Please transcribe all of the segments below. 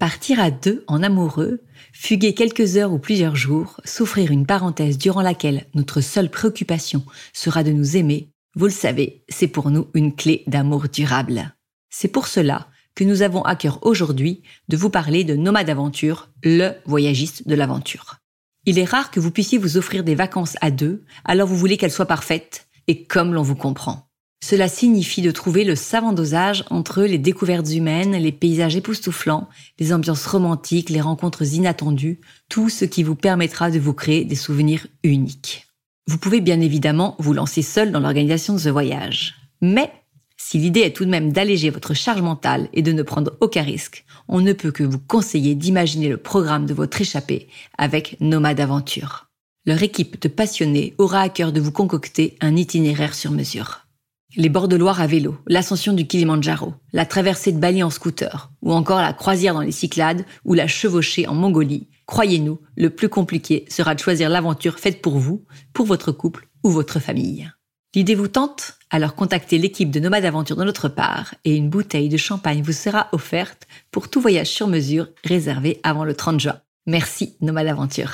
Partir à deux en amoureux, fuguer quelques heures ou plusieurs jours, souffrir une parenthèse durant laquelle notre seule préoccupation sera de nous aimer, vous le savez, c'est pour nous une clé d'amour durable. C'est pour cela que nous avons à cœur aujourd'hui de vous parler de Nomade Aventure, le voyagiste de l'aventure. Il est rare que vous puissiez vous offrir des vacances à deux, alors vous voulez qu'elles soient parfaites et comme l'on vous comprend. Cela signifie de trouver le savant dosage entre les découvertes humaines, les paysages époustouflants, les ambiances romantiques, les rencontres inattendues, tout ce qui vous permettra de vous créer des souvenirs uniques. Vous pouvez bien évidemment vous lancer seul dans l'organisation de ce voyage. Mais si l'idée est tout de même d'alléger votre charge mentale et de ne prendre aucun risque, on ne peut que vous conseiller d'imaginer le programme de votre échappée avec Nomade Aventure. Leur équipe de passionnés aura à cœur de vous concocter un itinéraire sur mesure. Les bords de Loire à vélo, l'ascension du Kilimanjaro, la traversée de Bali en scooter, ou encore la croisière dans les Cyclades ou la chevauchée en Mongolie, croyez-nous, le plus compliqué sera de choisir l'aventure faite pour vous, pour votre couple ou votre famille. L'idée vous tente? Alors contactez l'équipe de Nomade Aventure de notre part et une bouteille de champagne vous sera offerte pour tout voyage sur mesure réservé avant le 30 juin. Merci Nomade Aventure.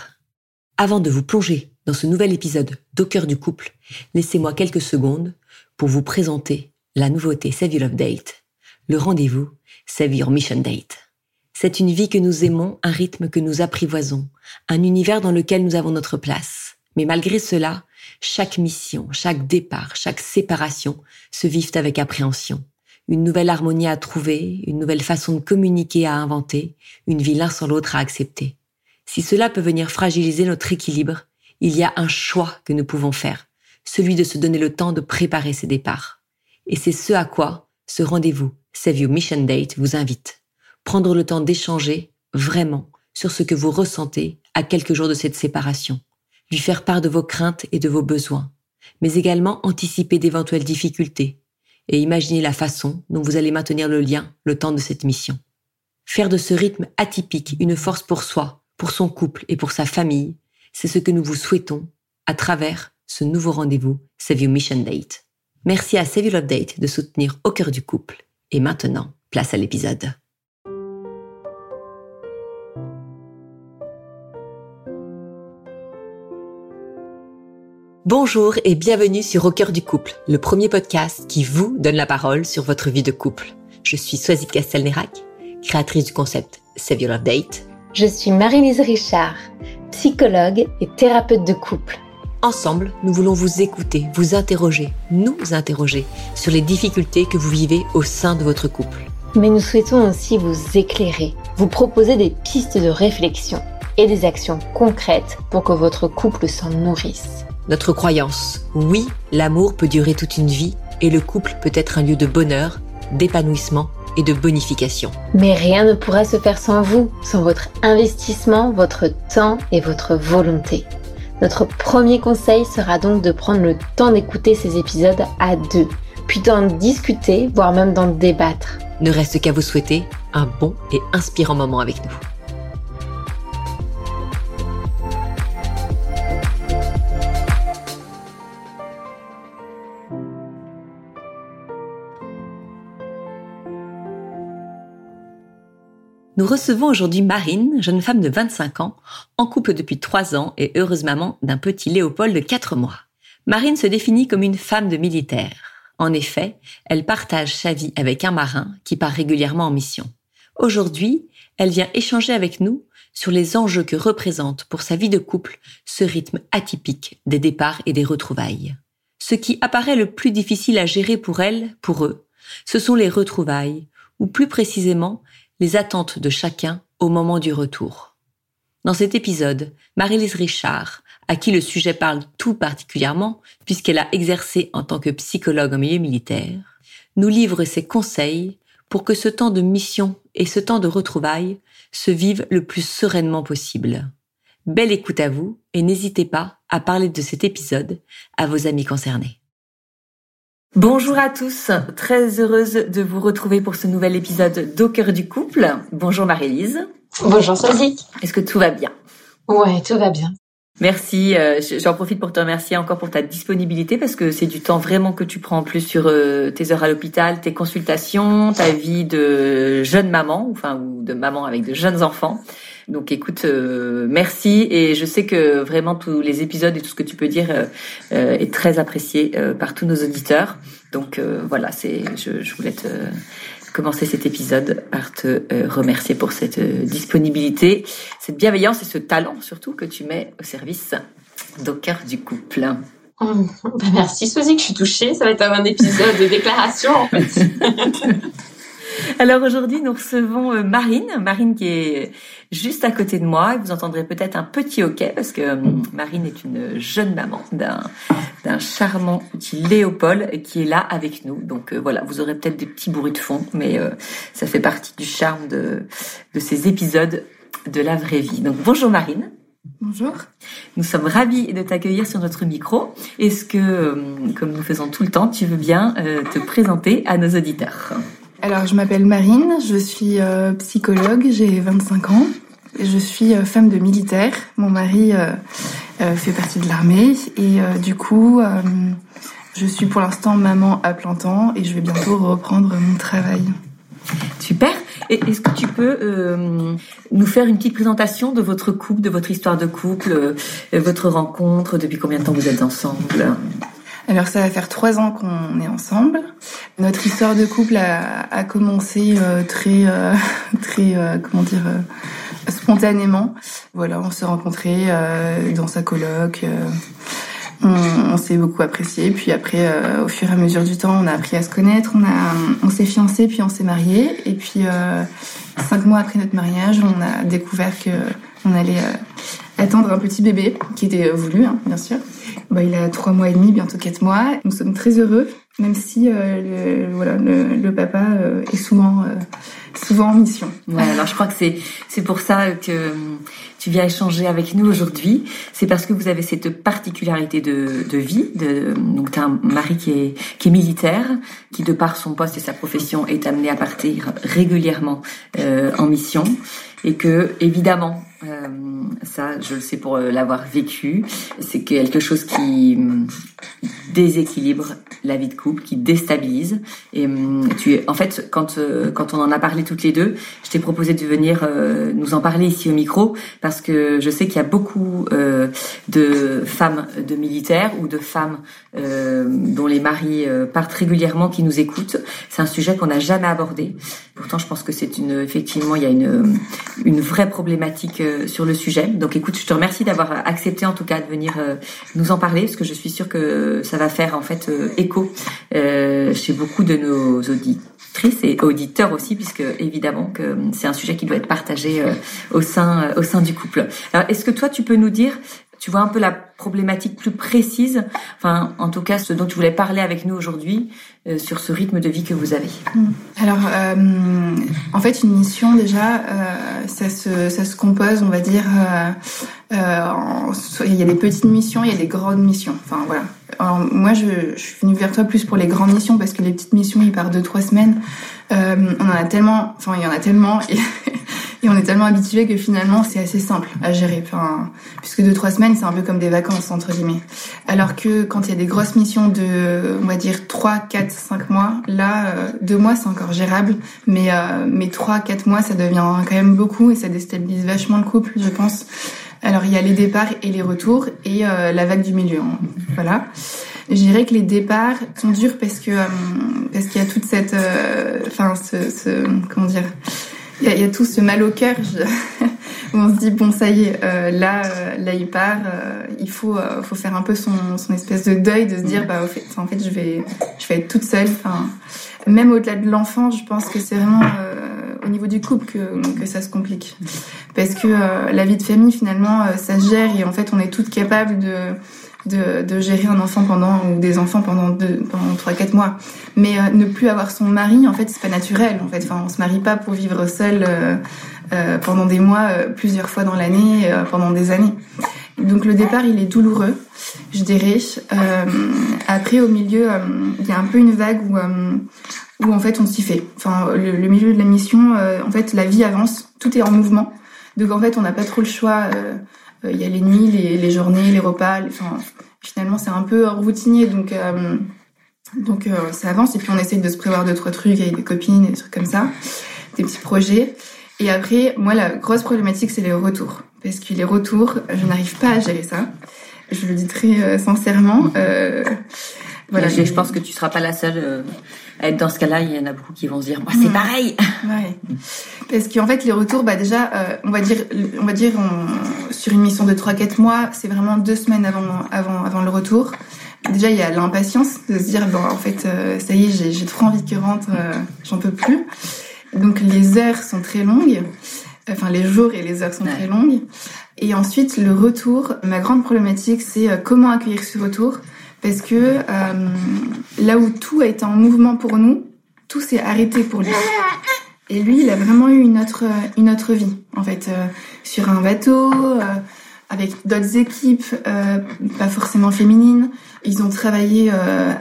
Avant de vous plonger dans ce nouvel épisode d'Au du couple, laissez-moi quelques secondes pour vous présenter la nouveauté Save Your Love Date, le rendez-vous Save Your Mission Date. C'est une vie que nous aimons, un rythme que nous apprivoisons, un univers dans lequel nous avons notre place. Mais malgré cela, chaque mission, chaque départ, chaque séparation se vivent avec appréhension. Une nouvelle harmonie à trouver, une nouvelle façon de communiquer à inventer, une vie l'un sans l'autre à accepter. Si cela peut venir fragiliser notre équilibre, il y a un choix que nous pouvons faire, celui de se donner le temps de préparer ses départs. Et c'est ce à quoi ce rendez-vous Save Your Mission Date vous invite. Prendre le temps d'échanger vraiment sur ce que vous ressentez à quelques jours de cette séparation. Lui faire part de vos craintes et de vos besoins, mais également anticiper d'éventuelles difficultés et imaginer la façon dont vous allez maintenir le lien le temps de cette mission. Faire de ce rythme atypique une force pour soi, pour son couple et pour sa famille, c'est ce que nous vous souhaitons à travers ce nouveau rendez-vous Save Your Mission Date. Merci à Save Your Love Date de soutenir au cœur du couple. Et maintenant, place à l'épisode. Bonjour et bienvenue sur Au cœur du couple, le premier podcast qui vous donne la parole sur votre vie de couple. Je suis Swazik Castelnerac, créatrice du concept Save Your Love Date. Je suis Marie-Lise Richard, psychologue et thérapeute de couple. Ensemble, nous voulons vous écouter, vous interroger, nous interroger sur les difficultés que vous vivez au sein de votre couple. Mais nous souhaitons aussi vous éclairer, vous proposer des pistes de réflexion et des actions concrètes pour que votre couple s'en nourrisse. Notre croyance, oui, l'amour peut durer toute une vie et le couple peut être un lieu de bonheur, d'épanouissement et de bonification. Mais rien ne pourra se faire sans vous, sans votre investissement, votre temps et votre volonté. Notre premier conseil sera donc de prendre le temps d'écouter ces épisodes à deux, puis d'en discuter, voire même d'en débattre. Ne reste qu'à vous souhaiter un bon et inspirant moment avec nous. Nous recevons aujourd'hui Marine, jeune femme de 25 ans, en couple depuis 3 ans et heureuse maman d'un petit Léopold de 4 mois. Marine se définit comme une femme de militaire. En effet, elle partage sa vie avec un marin qui part régulièrement en mission. Aujourd'hui, elle vient échanger avec nous sur les enjeux que représente pour sa vie de couple ce rythme atypique des départs et des retrouvailles. Ce qui apparaît le plus difficile à gérer pour elle, pour eux, ce sont les retrouvailles, ou plus précisément les attentes de chacun au moment du retour. Dans cet épisode, Marie-Lise Richard, à qui le sujet parle tout particulièrement puisqu'elle a exercé en tant que psychologue en milieu militaire, nous livre ses conseils pour que ce temps de mission et ce temps de retrouvailles se vivent le plus sereinement possible. Belle écoute à vous et n'hésitez pas à parler de cet épisode à vos amis concernés. Bonjour à tous, très heureuse de vous retrouver pour ce nouvel épisode d'Au cœur du couple. Bonjour Marie-Lise. Bonjour Sozik. Est-ce que tout va bien? Ouais, tout va bien. Merci. Euh, j'en profite pour te remercier encore pour ta disponibilité parce que c'est du temps vraiment que tu prends en plus sur euh, tes heures à l'hôpital, tes consultations, ta vie de jeune maman, enfin ou de maman avec de jeunes enfants. Donc écoute, euh, merci et je sais que vraiment tous les épisodes et tout ce que tu peux dire est très apprécié par tous nos auditeurs. Donc voilà, c'est je, je voulais te commencer cet épisode par te euh, remercier pour cette euh, disponibilité, cette bienveillance et ce talent surtout que tu mets au service d'au cœur du couple. Bah, merci Suzy, que je suis touchée. Ça va être un épisode de déclaration en fait. Alors aujourd'hui, nous recevons euh, Marine, Marine qui est juste à côté de moi. Vous entendrez peut-être un petit hoquet parce que euh, Marine est une jeune maman d'un d'un charmant petit Léopold qui est là avec nous. Donc euh, voilà, vous aurez peut-être des petits bruits de fond, mais ça fait partie du charme de de ces épisodes de la vraie vie. Donc bonjour Marine. Bonjour. Nous sommes ravis de t'accueillir sur notre micro. Est-ce que, comme nous faisons tout le temps, tu veux bien te présenter à nos auditeurs? Alors, je m'appelle Marine, je suis euh, psychologue, j'ai 25 ans. Je suis euh, femme de militaire. Mon mari euh, fait partie de l'armée et du coup, je suis pour l'instant maman à plein temps et je vais bientôt reprendre mon travail. Super. Est-ce que tu peux nous faire une petite présentation de votre couple, de votre histoire de couple, votre rencontre, depuis combien de temps vous êtes ensemble? Alors ça va faire trois ans qu'on est ensemble. Notre histoire de couple a, commencé euh, très, euh, très, euh, comment dire, spontanément. Voilà, on s'est rencontrés dans sa coloc. on, s'est beaucoup apprécié. Puis après, au fur et à mesure du temps, on a appris à se connaître. On a, on s'est fiancés, puis on s'est mariés. Et puis cinq mois après notre mariage, on a découvert que on allait attendre un petit bébé qui était voulu, hein, bien sûr. Bah, il a trois mois et demi, bientôt quatre mois. Nous sommes très heureux, même si euh, le, voilà, le, papa euh, est souvent, euh, souvent en mission. Ouais, alors je crois que c'est c'est pour ça que tu viens échanger avec nous aujourd'hui. C'est parce que vous avez cette particularité de, de vie. De, donc tu as un mari qui est qui est militaire, qui de par son poste et sa profession est amené à partir régulièrement en mission, et que évidemment euh, ça, je le sais pour euh, l'avoir vécu. C'est quelque chose qui mm, déséquilibre la vie de couple, qui déstabilise. Et mm, tu es, en fait, quand euh, quand on en a parlé toutes les deux, je t'ai proposé de venir nous en parler ici au micro parce que je sais qu'il y a beaucoup de femmes de militaires ou de femmes dont les maris partent régulièrement qui nous écoutent. C'est un sujet qu'on n'a jamais abordé. Pourtant, je pense que c'est une effectivement il y a une une vraie problématique euh, sur le sujet. Donc écoute, je te remercie d'avoir accepté en tout cas de venir euh, nous en parler parce que je suis sûre que ça va faire en fait euh, écho chez beaucoup de nos auditrices et auditeurs aussi puisque évidemment que c'est un sujet qui doit être partagé au sein au sein du couple. Alors est-ce que toi tu peux nous dire tu vois un peu la problématique plus précise, enfin en tout cas ce dont tu voulais parler avec nous aujourd'hui euh, sur ce rythme de vie que vous avez. Hmm. Alors euh, en fait une mission déjà euh, ça se ça se compose on va dire en, il y a des petites missions il y a des grandes missions enfin voilà. Alors, moi je, je suis venue vers toi plus pour les grandes missions parce que les petites missions ils partent deux trois semaines. on en a tellement enfin il y en a tellement et et on est tellement habitué que finalement c'est assez simple à gérer. Enfin, puisque deux trois semaines c'est un peu comme des vacances entre guillemets. Alors que quand il y a des grosses missions de, on va dire 3, 4, 5 mois, là euh, deux mois c'est encore gérable, mais euh, mais trois, quatre mois ça devient quand même beaucoup et ça déstabilise vachement le couple, je pense. Alors il y a les départs et les retours et euh, la vague du milieu. Hein. Voilà. Je dirais que les départs sont durs parce que parce qu'il y a toute cette, enfin ce, ce comment dire il y, a tout ce mal au cœur où on se dit bon ça y est euh, là euh, là il part euh, il faut faut faire un peu son, son espèce de deuil de se dire bah en fait je vais je vais être toute seule enfin même au-delà de l'enfant je pense que c'est vraiment au niveau du couple que, ça se complique parce que la vie de famille finalement ça se gère et en fait on est toutes capables de de, gérer un enfant pendant ou des enfants pendant pendant trois quatre mois. Mais euh, ne plus avoir son mari, en fait, c'est pas naturel. En fait, enfin, on se marie pas pour vivre seul euh, euh pendant des mois, euh, plusieurs fois dans l'année, pendant des années. Donc le départ, il est douloureux, je dirais. après, au milieu, il y a un peu une vague où où en fait on s'y fait. Enfin, le, milieu de la mission, en fait, la vie avance, tout est en mouvement. Donc en fait, on n'a pas trop le choix il y a les nuits, les, journées, les repas. Enfin, finalement, c'est un peu routinier, donc donc ça avance. Et puis on essaye de se prévoir d'autres trucs avec des copines, des trucs comme ça, des petits projets. Et après, moi, la grosse problématique, c'est les retours. Parce que les retours, je n'arrive pas à gérer ça. Je le dis très euh, sincèrement. Euh, voilà. Je, je, pense que tu seras pas la seule euh, à être dans ce cas-là. Il y en a beaucoup qui vont se dire, moi, c'est pareil. Ouais. Parce qu'en fait, les retours, bah déjà, on va dire, on va dire, on, sur une mission de 3-4 mois, c'est vraiment deux semaines avant, avant, avant le retour. Déjà, il y a l'impatience de se dire, bon, en fait, euh, ça y est, j'ai trop envie que rentre, j'en peux plus. Donc les heures sont très longues, enfin les jours et les heures sont très longues. Et ensuite le retour, ma grande problématique c'est euh, comment accueillir ce retour? Parce que euh, là où tout a été en mouvement pour nous, tout s'est arrêté pour lui. Et lui, il a vraiment eu une autre une autre vie en fait euh, sur un bateau avec d'autres équipes, pas forcément féminines. Ils ont travaillé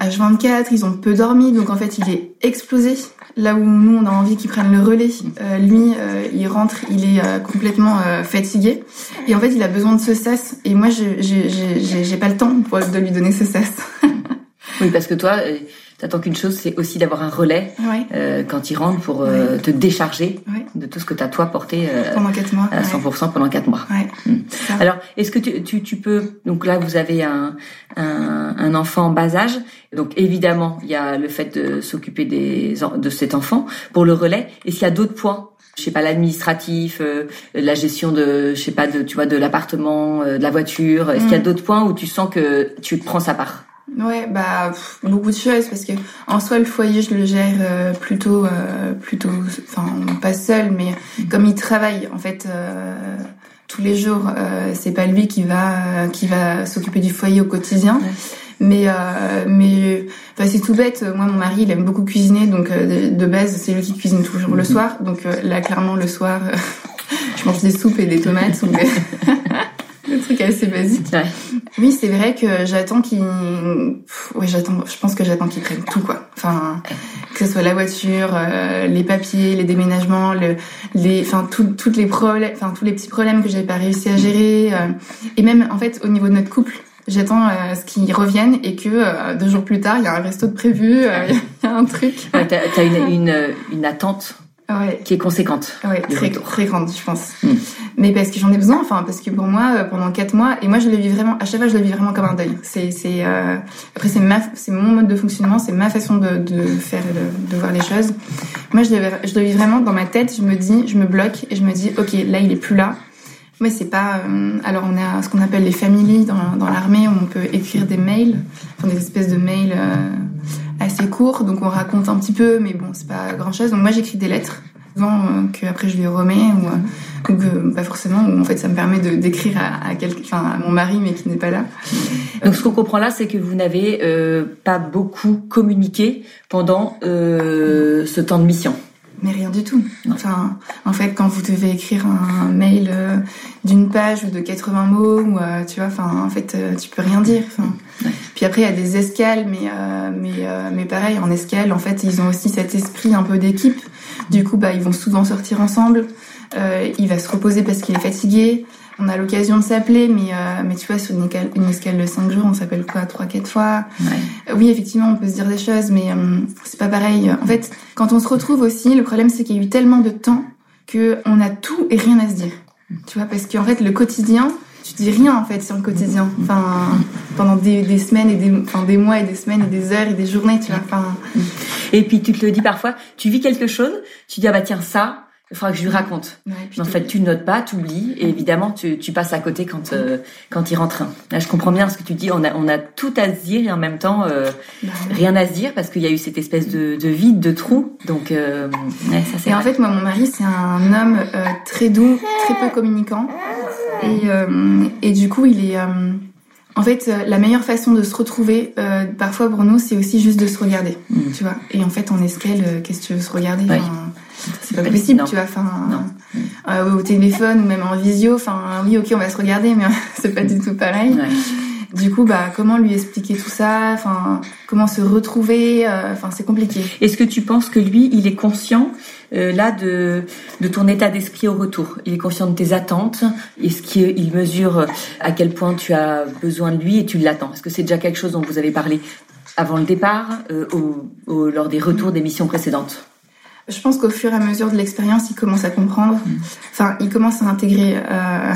H24, ils ont peu dormi, donc en fait il est explosé Là où nous, on a envie qu'il prenne le relais, euh, lui, euh, il rentre, il est euh, complètement fatigué. Et en fait, il a besoin de ce sas. Et moi, j'ai pas le temps de lui donner ce sas. oui, parce que toi, t'attends qu'une chose, c'est aussi d'avoir un relais euh, quand il rentre pour euh, te décharger de tout ce que t'as toi porté euh, pendant quatre mois, à 100% pendant quatre mois. Hmm. Alors, est-ce que tu, tu, tu, peux donc là vous avez un, un, un enfant en bas âge, donc évidemment il y a le fait de s'occuper des de cet enfant pour le relais. Est-ce qu'il y a d'autres points je sais pas l'administratif, euh, la gestion de, je sais pas de, tu vois, de l'appartement, de la voiture. Est-ce qu'il y a hmm. d'autres points où tu sens que tu prends sa part? Ouais, bah beaucoup de choses parce que en soi le foyer je le gère euh, plutôt euh, plutôt enfin pas seul mais comme il travaille en fait euh, tous les jours c'est pas lui qui va qui va s'occuper du foyer au quotidien. Mais mais enfin, c'est tout bête. Moi, mon mari, il aime beaucoup cuisiner, donc de, base, c'est lui qui cuisine toujours le mhm. soir. Donc là, clairement, le soir, je mange des soupes et des tomates. Le truc assez basique. Ouais. Oui, c'est vrai que j'attends qu'il, oui, j'attends, je pense que j'attends qu'il prenne tout, quoi. Enfin, que ce soit la voiture, euh, les papiers, les déménagements, le, les, enfin, tout, toutes les problèmes, enfin, tous les petits problèmes que j'avais pas réussi à gérer, euh, et même, en fait, au niveau de notre couple, j'attends euh, ce qu'ils reviennent et que deux jours plus tard, il y a un resto de prévu, il y, a un truc. Ouais, t'as, as une, une, une attente ouais. qui est conséquente. Ouais, très, très grande, je pense. Hmm. Mais parce que j'en ai besoin, enfin, parce que pour moi, euh, pendant quatre mois, et moi, je le vis vraiment, à chaque fois, je le vis vraiment comme un deuil. C'est, c'est, euh, après, c'est ma, c'est mon mode de fonctionnement, c'est ma façon de, de faire, de, de, voir les choses. Moi, je le, je le vis vraiment dans ma tête, je me dis, je me bloque et je me dis, ok, là, il est plus là. Mais c'est pas. Euh, alors on a ce qu'on appelle les familles dans, dans l'armée où on peut écrire des mails, enfin des espèces de mails euh, assez courts, donc on raconte un petit peu, mais bon c'est pas grand chose. Donc moi j'écris des lettres, souvent euh, que après je lui remets ou, euh, que pas forcément. En fait ça me permet de d'écrire à, quelqu'un, à mon mari mais qui n'est pas là. Donc ce qu'on comprend là, c'est que vous n'avez pas beaucoup communiqué pendant ce temps de mission mais rien du tout. Enfin, en fait, quand vous devez écrire un mail euh, d'une page ou de 80 mots, ou euh, tu vois, enfin, en fait, euh, tu peux rien dire. Puis après, il y a des escales, mais mais mais pareil, en escale, en fait, ils ont aussi cet esprit un peu d'équipe. Du coup, bah, ils vont souvent sortir ensemble. il va se reposer parce qu'il est fatigué on a l'occasion de s'appeler, mais euh, mais tu vois sur une escale, une escale de 5 jours, on s'appelle quoi, trois quatre fois. Ouais. oui, effectivement, on peut se dire des choses, mais euh, c'est pas pareil. En fait, quand on se retrouve aussi, le problème c'est qu'il y a eu tellement de temps que on a tout et rien à se dire. Tu vois, parce qu'en fait, le quotidien, tu dis rien en fait sur le quotidien. Enfin, pendant des, des semaines et des, enfin, des mois et des semaines et des heures et des journées, tu vois. Enfin. Et puis tu te le dis parfois, tu vis quelque chose, tu dis ah bah tiens ça, il faudra que je lui raconte. mais en fait, tu ne notes pas, tu oublies, et évidemment, tu, tu passes à côté quand euh, quand il rentre. Là, je comprends bien ce que tu dis. On a on a tout à se dire et en même temps euh, bah rien à se dire parce qu'il y a eu cette espèce de, de vide, de trou. Donc, euh, ouais, ça c'est. Et en fait, moi, mon mari, c'est un homme euh, très doux, très peu communicant, et et du coup, il est en fait, la meilleure façon de se retrouver, euh, parfois pour nous, c'est aussi juste de se regarder, mm. tu vois. Et en fait, en escale, qu'est-ce que tu veux se regarder? C'est pas possible, tu vois. Enfin, euh, au téléphone ou même en visio. Enfin, oui, ok, on va se regarder, mais c'est pas du tout pareil. Du coup, bah, comment lui expliquer tout ça? Enfin, comment se retrouver? Euh, Enfin, c'est compliqué. Est-ce que tu penses que lui, il est conscient euh, là de, de ton état d'esprit au retour Il est conscient de tes attentes Est-ce qu'il mesure à quel point tu as besoin de lui et tu l'attends? Est-ce que c'est déjà quelque chose dont vous avez parlé avant le départ euh, ou, lors des retours des missions précédentes je pense qu'au fur et à mesure de l'expérience, il commence à comprendre. Mm. Enfin, il commence à intégrer. Euh,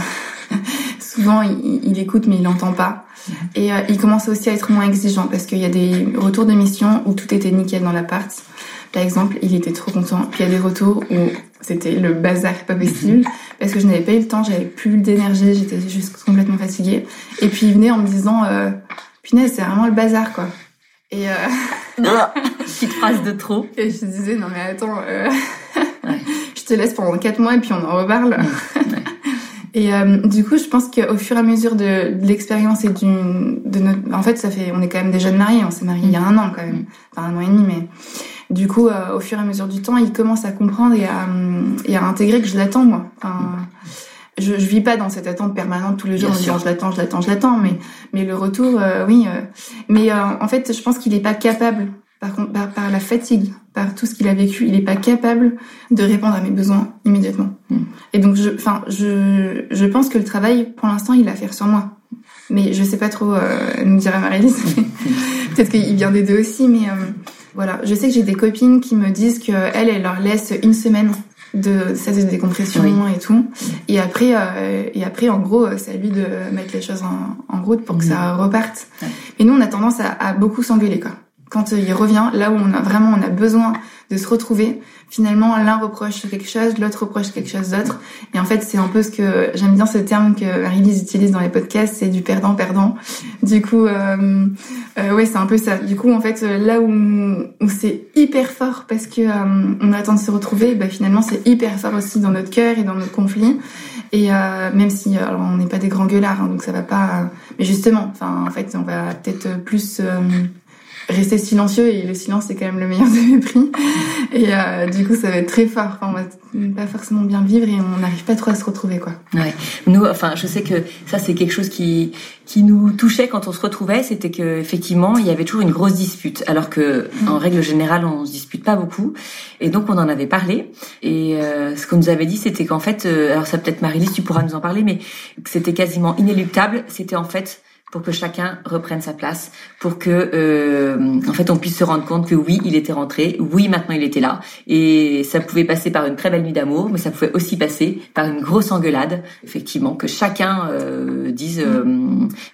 souvent, il, écoute, mais il n'entend pas. Mm. Et il commence aussi à être moins exigeant parce qu'il y a des retours de mission où tout était nickel dans l'appart. Par exemple, il était trop content. Puis il y a des retours où c'était le bazar pas possible parce que je n'avais pas eu le temps, j'avais plus d'énergie, j'étais juste complètement fatiguée. Et puis il venait en me disant, euh, punaise, c'est vraiment le bazar quoi. Et euh... petite phrase de trop. Et je disais non mais attends, euh... je te laisse pendant quatre mois et puis on en reparle. Et euh, du coup, je pense qu'au fur et à mesure de, de l'expérience et du, de notre, en fait, ça fait, on est quand même des jeunes mariés. On s'est mariés il y a un an quand même, enfin un an et demi, mais du coup, euh, au fur et à mesure du temps, il commence à comprendre et à, et à intégrer que je l'attends moi. Enfin, je, je vis pas dans cette attente permanente tous les jours en disant je l'attends, je l'attends, je l'attends, mais mais le retour, euh, oui. Euh, mais en fait, je pense qu'il est pas capable. Par contre, par, la fatigue, par tout ce qu'il a vécu, il est pas capable de répondre à mes besoins immédiatement. Hmm. Et donc, je, enfin, je, je pense que le travail, pour l'instant, il a à faire sur moi. Mais je sais pas trop nous dire à Marie-Lise. Peut-être qu'il vient des deux aussi, mais voilà, je sais que j'ai des copines qui me disent que elles, elles leur laissent une semaine de ça de décompression et tout. Et après, euh, et après, en gros, c'est à lui de mettre les choses en, en route pour que ça reparte. Et nous, on a tendance à, à beaucoup s'engueuler, quoi. Quand il revient, là où on a vraiment, on a besoin de se retrouver, finalement l'un reproche quelque chose, l'autre reproche quelque chose d'autre. Et en fait, c'est un peu ce que j'aime bien ce terme que Marie-Lise utilise dans les podcasts, c'est du perdant-perdant. Du coup, euh, euh, ouais, c'est un peu ça. Du coup, en fait, là où, où c'est hyper fort parce que euh, on attend de se retrouver, bah, finalement, c'est hyper fort aussi dans notre cœur et dans notre conflit. Et euh, même si alors on n'est pas des grands gueulards, hein, donc ça va pas. mais justement, enfin, en fait, on va peut-être plus rester silencieux et le silence c'est quand même le meilleur des mépris et euh, du coup ça va être très fort. Enfin, on va pas forcément bien vivre et on n'arrive pas trop à se retrouver quoi. Ouais. Nous enfin je sais que ça c'est quelque chose qui qui nous touchait quand on se retrouvait c'était que effectivement il y avait toujours une grosse dispute. Alors que en mm. règle générale on se dispute pas beaucoup. Et donc on en avait parlé. Et euh, ce qu'on nous avait dit c'était qu'en fait euh, alors ça peut-être Marie-Lise tu pourras nous en parler mais c'était quasiment inéluctable. C'était en fait pour que chacun reprenne sa place, pour que euh, en fait on puisse se rendre compte que oui, il était rentré, oui, maintenant il était là, et ça pouvait passer par une très belle nuit d'amour, mais ça pouvait aussi passer par une grosse engueulade, effectivement, que chacun euh, dise, euh,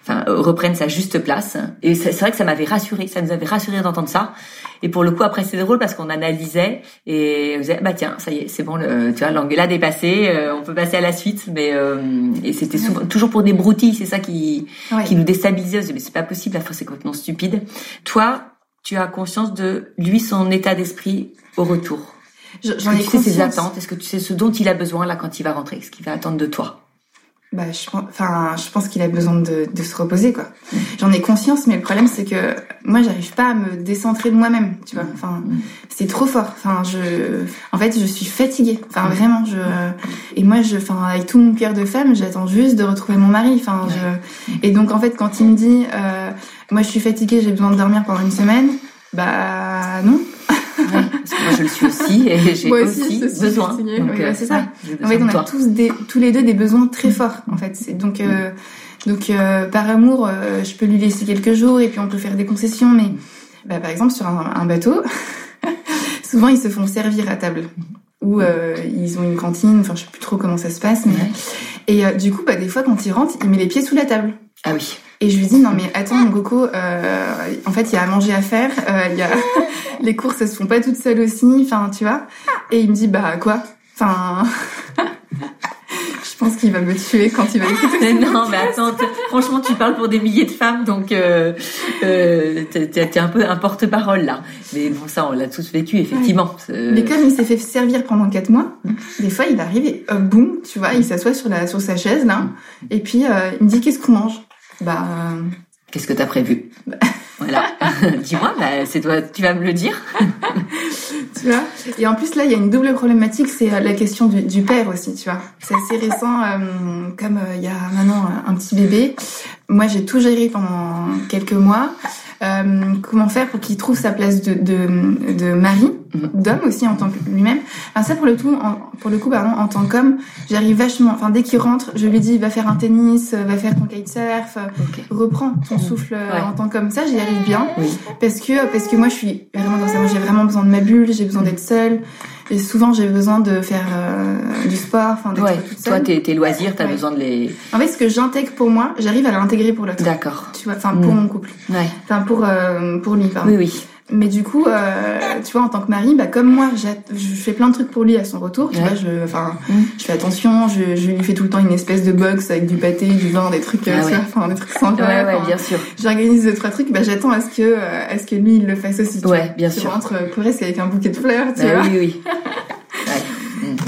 enfin reprenne sa juste place. Et c'est vrai que ça m'avait rassuré, ça nous avait rassuré d'entendre ça. Et pour le coup, après c'est drôle parce qu'on analysait et on disait bah tiens, ça y est, c'est bon, le, tu vois, l'engueulade est passée, on peut passer à la suite, mais et c'était toujours pour des broutilles, c'est ça qui qui nous déstabiliser, mais c'est pas possible, la fois c'est complètement stupide. Toi, tu as conscience de lui, son état d'esprit au retour? J'en ai tu sais ses attentes, est-ce que tu sais ce dont il a besoin là quand il va rentrer, ce qu'il va attendre de toi? Bah, je, enfin, je pense qu'il a besoin de, de, se reposer, quoi. J'en ai conscience, mais le problème, c'est que moi, j'arrive pas à me décentrer de moi-même, tu vois. Enfin, c'est trop fort. Enfin, je, en fait, je suis fatiguée. Enfin, vraiment, je, et moi, je, enfin, avec tout mon cœur de femme, j'attends juste de retrouver mon mari. Enfin, je, et donc, en fait, quand il me dit, euh, moi, je suis fatiguée, j'ai besoin de dormir pendant une semaine, bah, non parce que moi je le suis aussi et j'ai aussi, besoin. Euh, c'est ça. En fait, on a tous des, tous les deux des besoins très forts. En fait, donc euh, donc euh, par amour, je peux lui laisser quelques jours et puis on peut faire des concessions. Mais bah, par exemple sur un, bateau, souvent ils se font servir à table ou ils ont une cantine. Enfin, je sais plus trop comment ça se passe, mais et du coup, bah des fois quand il rentre, il met les pieds sous la table. Ah oui. Et je lui dis non mais attends mon coco, euh, en fait il y a à manger à faire, euh, il y a les courses elles se font pas toutes seules aussi, enfin tu vois. Et il me dit bah quoi, enfin. je pense qu'il va me tuer quand il va écouter. non, mais attends, franchement, tu parles pour des milliers de femmes, donc euh, euh, t'es un peu un porte-parole là. Mais bon, ça, on l'a tous vécu, effectivement. Mais comme il s'est fait servir pendant quatre mois, des fois, il arrive et hop, boum, tu vois, il s'assoit sur la sur sa chaise là, et puis euh, il me dit qu'est-ce qu'on mange? Bah. Qu'est-ce que t'as prévu Voilà. Dis-moi, bah, c'est toi, tu vas me le dire. tu vois? Et en plus, là, il y a une double problématique, c'est euh, la question du, du père aussi, tu vois. C'est assez récent, euh, comme euh, il y a maintenant un petit bébé. Moi, j'ai tout géré pendant quelques mois. Euh, comment faire pour qu'il trouve sa place de, de, de mari, Mhm. d'homme aussi en tant que lui-même? Enfin, ça pour le tout, en, pour le coup, pardon, en tant qu'homme, j'arrive vachement. Enfin, dès qu'il rentre, je lui dis va faire un tennis, euh, va faire ton kitesurf, euh, Ok. reprends ton souffle Ouais. en tant qu'homme. Ça, j'y arrive bien Oui. parce que parce que moi, je suis vraiment dans ça. Moi, j'ai vraiment besoin de ma bulle, j'ai besoin d'être seule. Et souvent, j'ai besoin de faire euh, du sport, enfin, Ouais. toute Toi, tes loisirs, t'as Ouais. besoin de les. En fait, ce que j'intègre pour moi, j'arrive à l'intégrer pour l'autre. D'accord. Tu vois, enfin, pour Mm. mon couple. Ouais. Enfin, pour, euh, pour lui, pardon. Oui, oui. Mais du coup, euh, tu vois, en tant que mari, bah, comme moi, je fais plein de trucs pour lui à son retour. Tu Ouais. vois, je, enfin, Mm. je fais attention, je, je lui fais tout le temps une espèce de box avec du pâté, du vin, des trucs, euh, Ah tu ouais. vois, enfin, des trucs sympas. Ouais, ouais, bien sûr. J'organise deux, trois trucs, bah, j'attends à ce que, euh, à ce que lui, il le fasse aussi. tu Ouais, vois. bien Tu sûr. rentres euh, presque avec un bouquet de fleurs, tu Ah vois. oui, oui.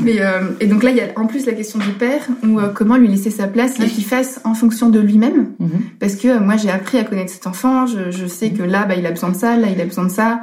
Mais, euh, et donc là, il y a en plus la question du père, ou euh, comment lui laisser sa place et qu'il fasse en fonction de lui-même. Mhm. Parce que euh, moi, j'ai appris à connaître cet enfant. Je, je sais que là, bah, il a besoin de ça, là, il a besoin de ça.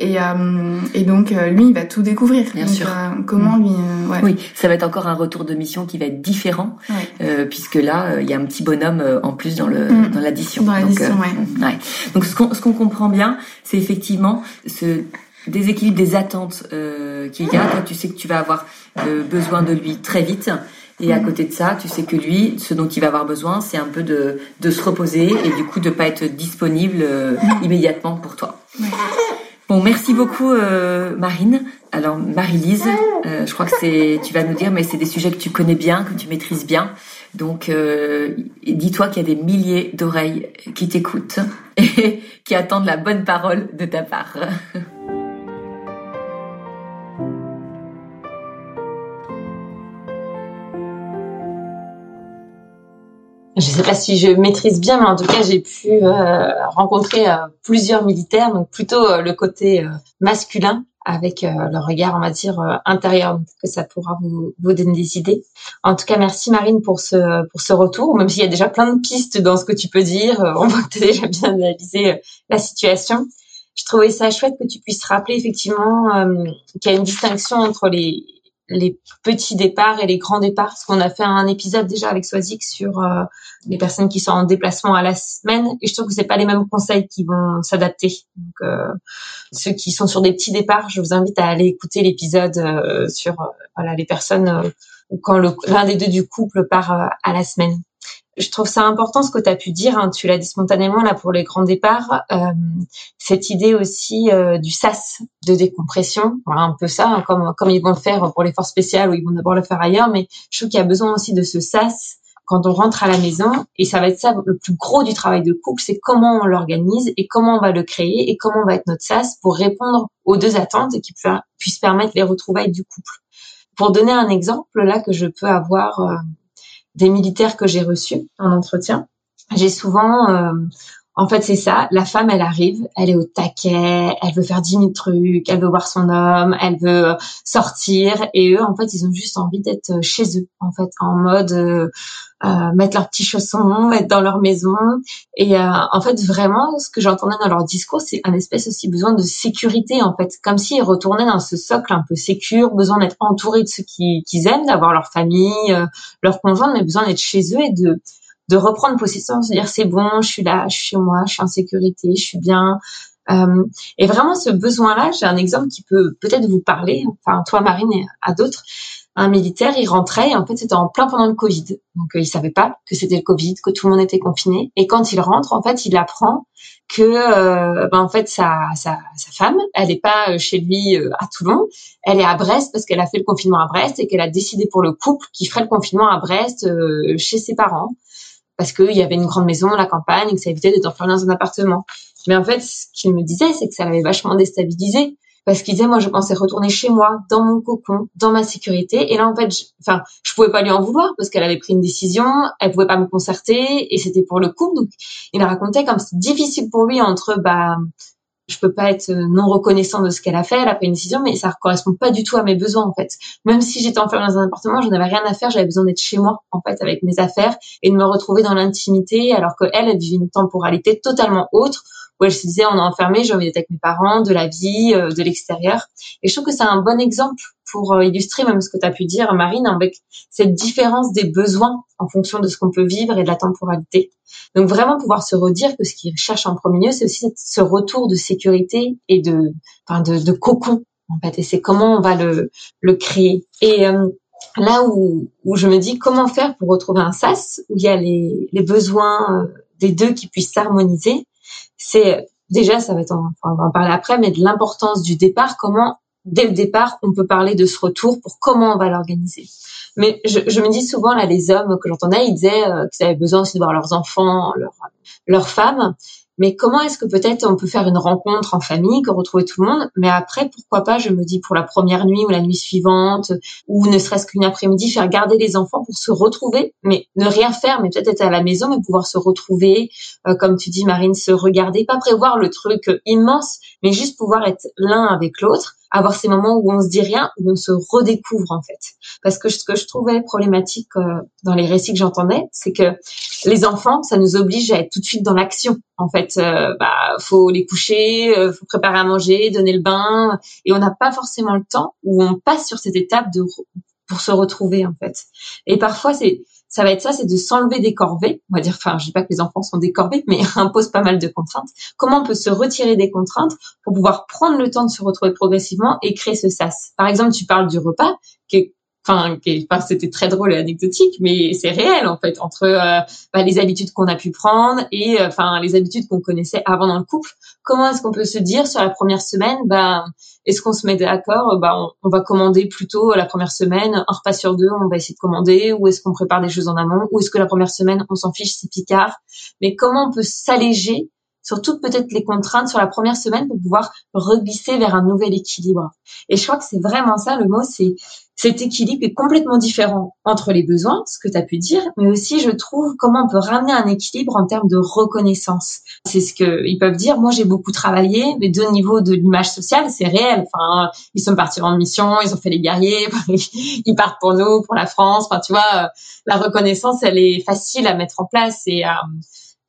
Et, euh, et donc, euh, lui, il va tout découvrir. Bien donc, sûr. comment lui... euh, ouais. Oui, ça va être encore un retour de mission qui va être différent, Ouais. euh, puisque là, il y a un petit bonhomme euh, en plus dans le Mm. dans l'addition. Dans l'addition, ouais. ouais. Donc ce qu'on ce qu'on comprend bien, c'est effectivement ce déséquilibre des attentes euh, qu'il y a. Toi, tu sais que tu vas avoir euh, besoin de lui très vite. Et à côté de ça, tu sais que lui, ce dont il va avoir besoin, c'est un peu de, de se reposer et du coup de pas être disponible euh, immédiatement pour toi. Bon, merci beaucoup euh, Marine. Alors Marie-Lise, euh, je crois que c'est, tu vas nous dire, mais c'est des sujets que tu connais bien, que tu maîtrises bien. Donc euh, dis-toi qu'il y a des milliers d'oreilles qui t'écoutent et qui attendent la bonne parole de ta part. Je sais pas si je maîtrise bien, mais en tout cas, j'ai pu euh, rencontrer euh, plusieurs militaires, donc plutôt euh, le côté euh, masculin avec euh, le regard, on va dire, euh, intérieur, que ça pourra vous, vous donner des idées. En tout cas, merci Marine pour ce pour ce retour, même s'il y a déjà plein de pistes dans ce que tu peux dire. on voit que tu as déjà bien analysé la situation. Je trouvais ça chouette que tu puisses rappeler effectivement qu'il y a une distinction entre les les petits départs et les grands départs. Parce qu'on a fait un épisode déjà avec Swazik sur euh, les personnes qui sont en déplacement à la semaine. Et je trouve que c'est pas les mêmes conseils qui vont s'adapter. Donc, euh, ceux qui sont sur des petits départs, je vous invite à aller écouter l'épisode euh, sur voilà les personnes quand l'un des deux du couple part à la semaine. Je trouve ça important ce que tu as pu dire, hein, tu l'as dit spontanément là pour les grands départs, euh, cette idée aussi euh, du sas de décompression, voilà, un peu ça, hein, comme comme ils vont le faire pour les forces spéciales ou ils vont d'abord le faire ailleurs, mais je trouve qu'il y a besoin aussi de ce sas quand on rentre à la maison. Et ça va être ça le plus gros du travail de couple, c'est comment on l'organise et comment on va le créer et comment va être notre sas pour répondre aux deux attentes et qui pu- puissent permettre les retrouvailles du couple. Pour donner un exemple là que je peux avoir euh, des militaires que j'ai reçus en entretien, j'ai souvent euh, en fait, c'est ça. La femme, elle arrive, elle est au taquet, elle veut faire 10 000 trucs, elle veut voir son homme, elle veut euh, sortir. Et eux, en fait, ils ont juste envie d'être euh, chez eux, en fait, en mode euh, euh, mettre leurs petits chaussons, être dans leur maison. Et euh, en fait, vraiment, ce que j'entendais dans leur discours, c'est un espèce aussi besoin de sécurité, en fait, comme s'ils retournaient dans ce socle un peu sécure, besoin d'être entourés de ceux qui- qu'ils aiment, d'avoir leur famille, leur conjoint, mais besoin d'être chez eux et de de reprendre possession, se dire c'est bon, je suis là, je suis chez moi, je suis en sécurité, je suis bien. Euh, et vraiment ce besoin-là, j'ai un exemple qui peut peut-être vous parler, enfin toi Marine et à d'autres. Un militaire, il rentrait et en fait c'était en plein pendant le Covid, donc euh, il savait pas que c'était le Covid, que tout le monde était confiné. Et quand il rentre, en fait, il apprend que euh, ben, en fait sa, sa, sa femme, elle n'est pas euh, chez lui euh, à Toulon, elle est à Brest parce qu'elle a fait le confinement à Brest et qu'elle a décidé pour le couple qu'il ferait le confinement à Brest euh, chez ses parents parce qu'il y avait une grande maison la campagne et que ça évitait d'être enfermé dans un appartement. Mais en fait, ce qu'il me disait, c'est que ça l'avait vachement déstabilisé. Parce qu'il disait, moi, je pensais retourner chez moi, dans mon cocon, dans ma sécurité. Et là, en fait, je, enfin, je pouvais pas lui en vouloir parce qu'elle avait pris une décision, elle pouvait pas me concerter et c'était pour le couple. Donc, il a raconté comme c'est difficile pour lui entre, bah, je peux pas être non reconnaissant de ce qu'elle a fait, elle a pris une décision, mais ça correspond pas du tout à mes besoins, en fait. Même si j'étais enfermée dans un appartement, je n'avais rien à faire, j'avais besoin d'être chez moi, en fait, avec mes affaires et de me retrouver dans l'intimité, alors que elle, vivait une temporalité totalement autre où elle se disait on est enfermé, j'ai envie d'être avec mes parents, de la vie, euh, de l'extérieur. Et je trouve que c'est un bon exemple pour euh, illustrer même ce que tu as pu dire, Marine, avec cette différence des besoins en fonction de ce qu'on peut vivre et de la temporalité. Donc vraiment pouvoir se redire que ce qu'ils cherchent en premier lieu, c'est aussi ce retour de sécurité et de, enfin de, de cocon en fait. Et c'est comment on va le, le créer. Et euh, là où, où je me dis comment faire pour retrouver un sas où il y a les, les besoins euh, des deux qui puissent s'harmoniser, c'est déjà ça va être, on va en parler après, mais de l'importance du départ, comment dès le départ, on peut parler de ce retour pour comment on va l'organiser. Mais je, je, me dis souvent, là, les hommes que j'entendais, ils disaient euh, qu'ils avaient besoin aussi de voir leurs enfants, leurs femmes. Mais comment est-ce que peut-être on peut faire une rencontre en famille, que retrouver tout le monde, mais après, pourquoi pas, je me dis, pour la première nuit ou la nuit suivante, ou ne serait-ce qu'une après-midi, faire garder les enfants pour se retrouver, mais ne rien faire, mais peut-être être à la maison, mais pouvoir se retrouver, euh, comme tu dis, Marine, se regarder, pas prévoir le truc immense, mais juste pouvoir être l'un avec l'autre avoir ces moments où on se dit rien, où on se redécouvre en fait. Parce que ce que je trouvais problématique euh, dans les récits que j'entendais, c'est que les enfants, ça nous oblige à être tout de suite dans l'action. En fait, euh, bah faut les coucher, euh, faut préparer à manger, donner le bain, et on n'a pas forcément le temps où on passe sur cette étape de pour se retrouver en fait. Et parfois c'est ça va être ça, c'est de s'enlever des corvées. On va dire, enfin, je dis pas que les enfants sont des corvées, mais imposent pas mal de contraintes. Comment on peut se retirer des contraintes pour pouvoir prendre le temps de se retrouver progressivement et créer ce sas? Par exemple, tu parles du repas, qui est enfin, c'était très drôle et anecdotique, mais c'est réel en fait entre euh, bah, les habitudes qu'on a pu prendre et euh, enfin les habitudes qu'on connaissait avant dans le couple. Comment est-ce qu'on peut se dire sur la première semaine, bah est-ce qu'on se met d'accord, bah on, va commander plutôt la première semaine un repas sur deux, on va essayer de commander, ou est-ce qu'on prépare des choses en amont, ou est-ce que la première semaine on s'en fiche, c'est picard. Mais comment on peut s'alléger sur toutes peut-être les contraintes sur la première semaine pour pouvoir reglisser vers un nouvel équilibre? Et je crois que c'est vraiment ça le mot, c'est cet équilibre est complètement différent entre les besoins, ce que tu as pu dire, mais aussi je trouve comment on peut ramener un équilibre en termes de reconnaissance. C'est ce qu'ils peuvent dire. Moi, j'ai beaucoup travaillé, mais de niveau de l'image sociale, c'est réel. Enfin, ils sont partis en mission, ils ont fait les guerriers, ils partent pour nous, pour la France. Enfin, tu vois, la reconnaissance, elle est facile à mettre en place et à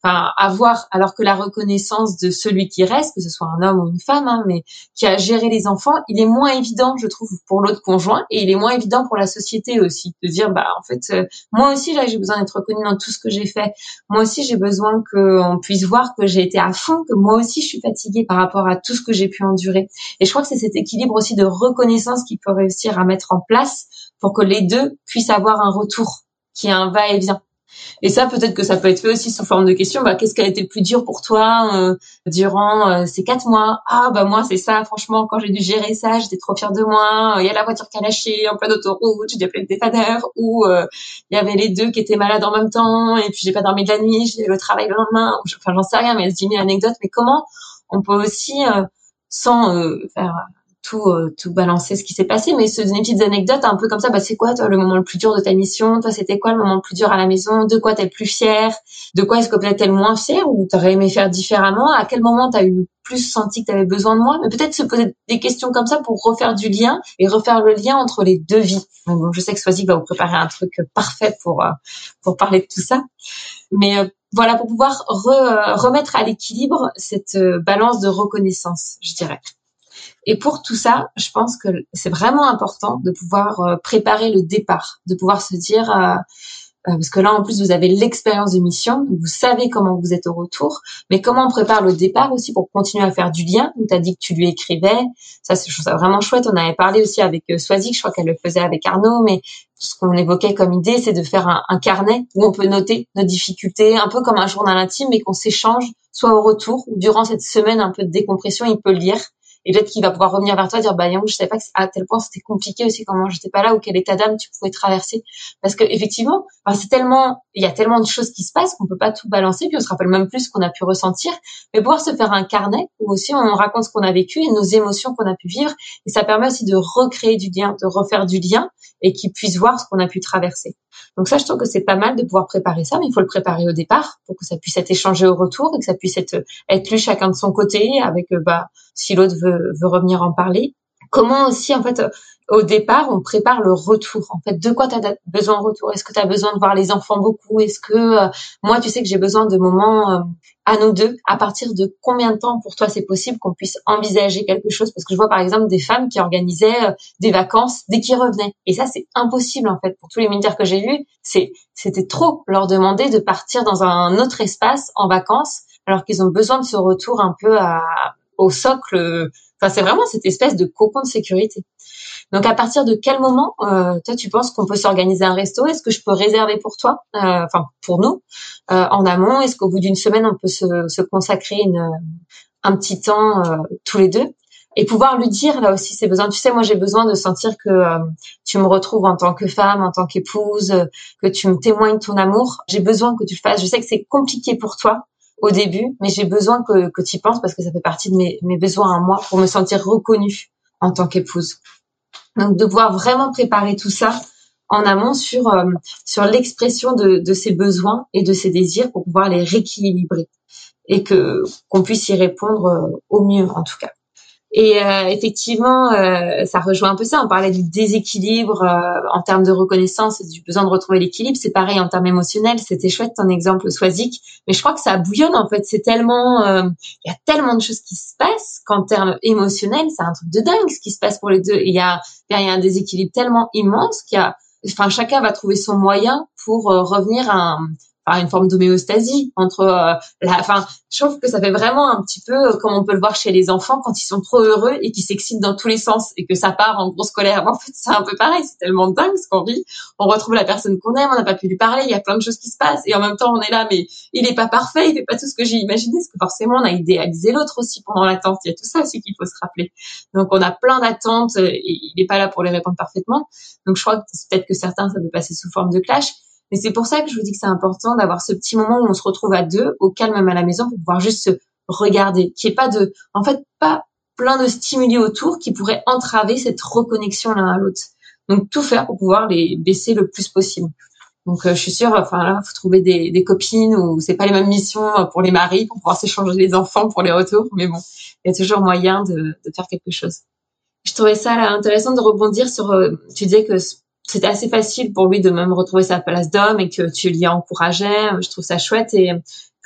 avoir alors que la reconnaissance de celui qui reste que ce soit un homme ou une femme hein, mais qui a géré les enfants il est moins évident je trouve pour l'autre conjoint et il est moins évident pour la société aussi de dire bah en fait euh, moi aussi là j'ai besoin d'être reconnu dans tout ce que j'ai fait. Moi aussi j'ai besoin qu'on puisse voir que j'ai été à fond que moi aussi je suis fatiguée par rapport à tout ce que j'ai pu endurer. Et je crois que c'est cet équilibre aussi de reconnaissance qu'il peut réussir à mettre en place pour que les deux puissent avoir un retour qui est un va-et-vient et ça, peut-être que ça peut être fait aussi sous forme de question. Bah, qu'est-ce qui a été le plus dur pour toi euh, durant euh, ces quatre mois? Ah, bah moi, c'est ça. Franchement, quand j'ai dû gérer ça, j'étais trop fière de moi. Il y a la voiture qui a lâché en pleine autoroute. J'ai appelé le dépanneur. Ou euh, il y avait les deux qui étaient malades en même temps. Et puis j'ai pas dormi de la nuit. J'ai le travail le lendemain. Enfin, j'en sais rien. Mais elle se dit une anecdote. Mais comment on peut aussi sans faire tout euh, tout balancer ce qui s'est passé, mais se donner des petites anecdotes un peu comme ça. Bah c'est quoi toi le moment le plus dur de ta mission? Toi c'était quoi le moment le plus dur à la maison? De quoi t'es le plus fier De quoi est-ce que peut-être t'es le moins fier ou t'aurais aimé faire différemment? À quel moment t'as eu plus senti que t'avais besoin de moi? Mais peut-être se poser des questions comme ça pour refaire du lien et refaire le lien entre les deux vies. Je sais que Swazik va vous préparer un truc parfait pour euh, pour parler de tout ça, mais euh, voilà pour pouvoir remettre à l'équilibre cette balance de reconnaissance, je dirais. Et pour tout ça, je pense que c'est vraiment important de pouvoir euh, préparer le départ, de pouvoir se dire, euh, euh, parce que là en plus vous avez l'expérience de mission, vous savez comment vous êtes au retour, mais comment on prépare le départ aussi pour continuer à faire du lien. Tu as dit que tu lui écrivais, ça je trouve ça vraiment chouette. On avait parlé aussi avec Swazik, je crois qu'elle le faisait avec Arnaud, mais ce qu'on évoquait comme idée, c'est de faire un, un, carnet où on peut noter nos difficultés, un peu comme un journal intime, mais qu'on s'échange soit au retour ou durant cette semaine un peu de décompression, il peut lire et peut-être qu'il va pouvoir revenir vers toi et dire bah Yang, je savais pas à tel point c'était compliqué aussi comment j'étais pas là ou quel état d'âme tu pouvais traverser. Parce que effectivement c'est tellement il y a tellement de choses qui se passent qu'on peut pas tout balancer puis on se rappelle même plus ce qu'on a pu ressentir. Mais pouvoir se faire un carnet où aussi on raconte ce qu'on a vécu et nos émotions qu'on a pu vivre et ça permet aussi de recréer du lien de refaire du lien et qu'ils puissent voir ce qu'on a pu traverser. Donc ça je trouve que c'est pas mal de pouvoir préparer ça mais il faut le préparer au départ pour que ça puisse être échangé au retour et que ça puisse être être lu chacun de son côté avec bah si l'autre veut, veut revenir en parler comment aussi en fait au départ, on prépare le retour. En fait, de quoi tu as besoin de retour? Est-ce que tu as besoin de voir les enfants beaucoup? Est-ce que euh, moi, tu sais que j'ai besoin de moments euh, à nous deux À partir de combien de temps pour toi c'est possible qu'on puisse envisager quelque chose? Parce que je vois par exemple des femmes qui organisaient euh, des vacances dès qu'ils revenaient. Et ça, c'est impossible en fait pour tous les militaires que j'ai lus. C'est c'était trop leur demander de partir dans un autre espace en vacances alors qu'ils ont besoin de ce retour un peu à, au socle. Enfin, c'est vraiment cette espèce de cocon de sécurité. Donc à partir de quel moment, euh, toi, tu penses qu'on peut s'organiser un resto? Est-ce que je peux réserver pour toi, euh, enfin pour nous, euh, en amont? Est-ce qu'au bout d'une semaine, on peut se, se consacrer une, un petit temps tous les deux? Et pouvoir lui dire là aussi ses besoins. Tu sais, moi j'ai besoin de sentir que tu me retrouves en tant que femme, en tant qu'épouse, que tu me témoignes ton amour. J'ai besoin que tu le fasses. Je sais que c'est compliqué pour toi au début, mais j'ai besoin que, que tu y penses parce que ça fait partie de mes, besoins à moi pour me sentir reconnue en tant qu'épouse. Donc de pouvoir vraiment préparer tout ça en amont sur euh, sur l'expression de, de ses besoins et de ses désirs pour pouvoir les rééquilibrer et que qu'on puisse y répondre euh, au mieux en tout cas. Et euh, effectivement, euh, ça rejoint un peu ça. On parlait du déséquilibre euh, en termes de reconnaissance du besoin de retrouver l'équilibre. C'est pareil en termes émotionnels. C'était chouette ton exemple Swazik, mais je crois que ça bouillonne en fait. C'est tellement, il y a tellement de choses qui se passent qu'en termes émotionnels, c'est un truc de dingue ce qui se passe pour les deux. Il y a, il y a un déséquilibre tellement immense qu'il y a, enfin chacun va trouver son moyen pour revenir à un, une forme d'homéostasie entre euh, la enfin je trouve que ça fait vraiment un petit peu euh, comme on peut le voir chez les enfants quand ils sont trop heureux et qu'ils s'excitent dans tous les sens et que ça part en grosse colère en fait c'est un peu pareil c'est tellement dingue ce qu'on vit. On retrouve la personne qu'on aime on n'a pas pu lui parler il y a plein de choses qui se passent et en même temps on est là mais il est pas parfait il fait pas tout ce que j'ai imaginé parce que forcément on a idéalisé l'autre aussi pendant l'attente. Il y a tout ça aussi qu'il faut se rappeler. Donc on a plein d'attentes et il n'est pas là pour les répondre parfaitement. Donc je crois que peut-être que certains ça peut passer sous forme de clash et c'est pour ça que je vous dis que c'est important d'avoir ce petit moment où on se retrouve à deux, au calme même à la maison, pour pouvoir juste se regarder, n'y ait pas de, en fait, pas plein de stimuli autour qui pourraient entraver cette reconnexion l'un à l'autre. Donc tout faire pour pouvoir les baisser le plus possible. Donc euh, je suis sûre, enfin là, faut trouver des, des copines où c'est pas les mêmes missions pour les maris pour pouvoir s'échanger les enfants pour les retours, mais bon, il y a toujours moyen de, de faire quelque chose. Je trouvais ça là, intéressant de rebondir sur. Euh, tu disais que c'était assez facile pour lui de même retrouver sa place d'homme et que tu l'y encourageais. Je trouve ça chouette et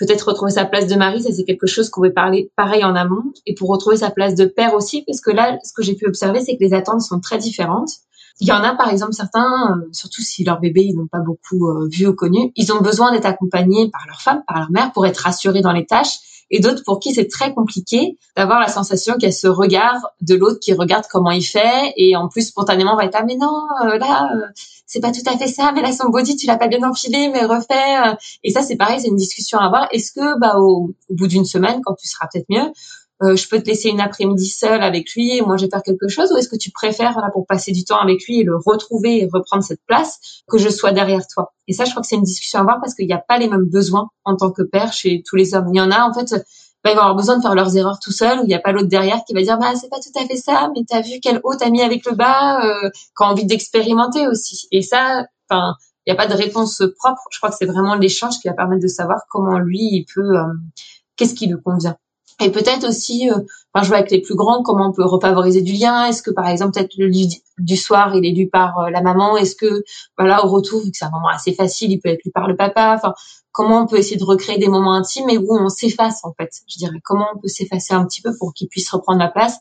peut-être retrouver sa place de mari, ça c'est quelque chose qu'on veut parler pareil en amont et pour retrouver sa place de père aussi, parce que là, ce que j'ai pu observer, c'est que les attentes sont très différentes. Il y en a par exemple certains, euh, surtout si leur bébé ils n'ont pas beaucoup euh, vu ou connu, ils ont besoin d'être accompagnés par leur femme, par leur mère pour être rassurés dans les tâches et d'autres pour qui c'est très compliqué d'avoir la sensation qu'il y a ce regard de l'autre qui regarde comment il fait et en plus spontanément va être ah mais non euh, là euh, c'est pas tout à fait ça mais là son body tu l'as pas bien enfilé mais refait euh. et ça c'est pareil c'est une discussion à avoir est-ce que bah au, au bout d'une semaine quand tu seras peut-être mieux euh, je peux te laisser une après-midi seule avec lui et moi je vais faire quelque chose ou est-ce que tu préfères là pour passer du temps avec lui et le retrouver et reprendre cette place que je sois derrière toi? Et ça je crois que c'est une discussion à avoir parce qu'il n'y a pas les mêmes besoins en tant que père chez tous les hommes il y en a en fait bah, ils vont avoir besoin de faire leurs erreurs tout seuls, ou il n'y a pas l'autre derrière qui va dire bah c'est pas tout à fait ça, mais t'as vu quel haut t'as mis avec le bas, euh, quand envie d'expérimenter aussi. Et ça, enfin, il n'y a pas de réponse propre. Je crois que c'est vraiment l'échange qui va permettre de savoir comment lui il peut, euh, qu'est-ce qui lui convient. Et peut-être aussi, euh, enfin, jouer avec les plus grands, comment on peut refavoriser du lien. Est-ce que, par exemple, peut-être le lit du soir, il est lu par euh, la maman. Est-ce que, voilà, au retour, vu que c'est un moment assez facile, il peut être lu par le papa. Enfin, comment on peut essayer de recréer des moments intimes et où on s'efface, en fait. Je dirais, comment on peut s'effacer un petit peu pour qu'il puisse reprendre la place.